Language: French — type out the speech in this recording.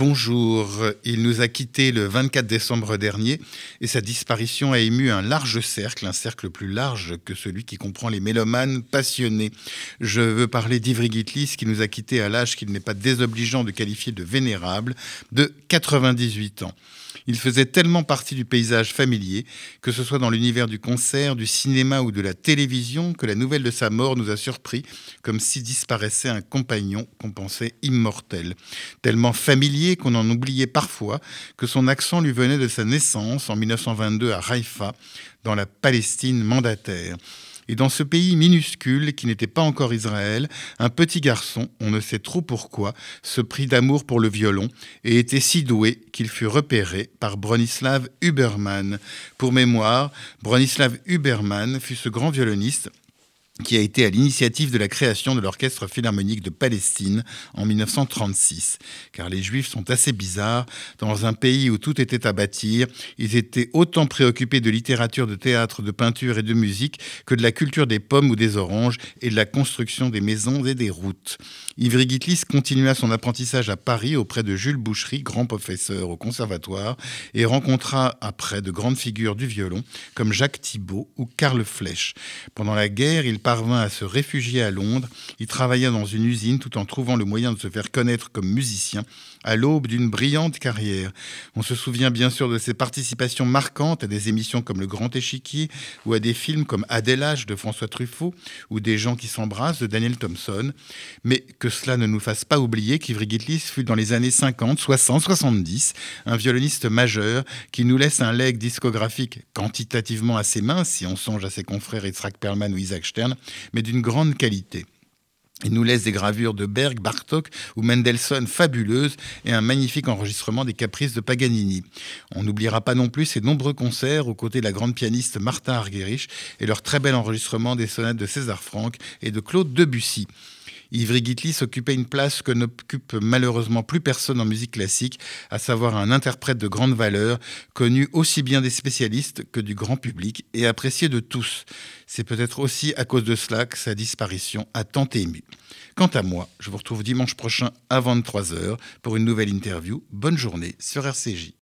Bonjour, il nous a quittés le 24 décembre dernier et sa disparition a ému un large cercle, un cercle plus large que celui qui comprend les mélomanes passionnés. Je veux parler d'Ivry Gitlis qui nous a quittés à l'âge qu'il n'est pas désobligeant de qualifier de vénérable, de 98 ans. Il faisait tellement partie du paysage familier, que ce soit dans l'univers du concert, du cinéma ou de la télévision, que la nouvelle de sa mort nous a surpris, comme si disparaissait un compagnon qu'on pensait immortel. Tellement familier qu'on en oubliait parfois que son accent lui venait de sa naissance en 1922 à Haïfa, dans la Palestine mandataire. Et dans ce pays minuscule qui n'était pas encore Israël, un petit garçon, on ne sait trop pourquoi, se prit d'amour pour le violon et était si doué qu'il fut repéré par Bronislav Huberman. Pour mémoire, Bronislav Huberman fut ce grand violoniste qui a été à l'initiative de la création de l'Orchestre philharmonique de Palestine en 1936. Car les Juifs sont assez bizarres. Dans un pays où tout était à bâtir, ils étaient autant préoccupés de littérature, de théâtre, de peinture et de musique que de la culture des pommes ou des oranges et de la construction des maisons et des routes. Ivry Gitlis continua son apprentissage à Paris auprès de Jules Boucherie, grand professeur au conservatoire, et rencontra après de grandes figures du violon comme Jacques Thibault ou Karl Flech. Pendant la guerre, il parvint à se réfugier à Londres. Il travailla dans une usine tout en trouvant le moyen de se faire connaître comme musicien à l'aube d'une brillante carrière. On se souvient bien sûr de ses participations marquantes à des émissions comme Le Grand Échiquier ou à des films comme Adélage de François Truffaut ou Des gens qui s'embrassent de Daniel Thompson. Mais que cela ne nous fasse pas oublier qu'Ivry Gitlis fut dans les années 50, 60, 70 un violoniste majeur qui nous laisse un leg discographique quantitativement assez mince si on songe à ses confrères Yitzhak Perlman ou Isaac Stern, mais d'une grande qualité. Il nous laisse des gravures de Berg, Bartok ou Mendelssohn fabuleuses et un magnifique enregistrement des caprices de Paganini. On n'oubliera pas non plus ses nombreux concerts aux côtés de la grande pianiste Martha Argerich et leur très bel enregistrement des sonates de César Franck et de Claude Debussy. Ivry Gitlis occupait une place que n'occupe malheureusement plus personne en musique classique, à savoir un interprète de grande valeur, connu aussi bien des spécialistes que du grand public et apprécié de tous. C'est peut-être aussi à cause de cela que sa disparition a tant ému. Quant à moi, je vous retrouve dimanche prochain à 23h pour une nouvelle interview. Bonne journée sur RCJ.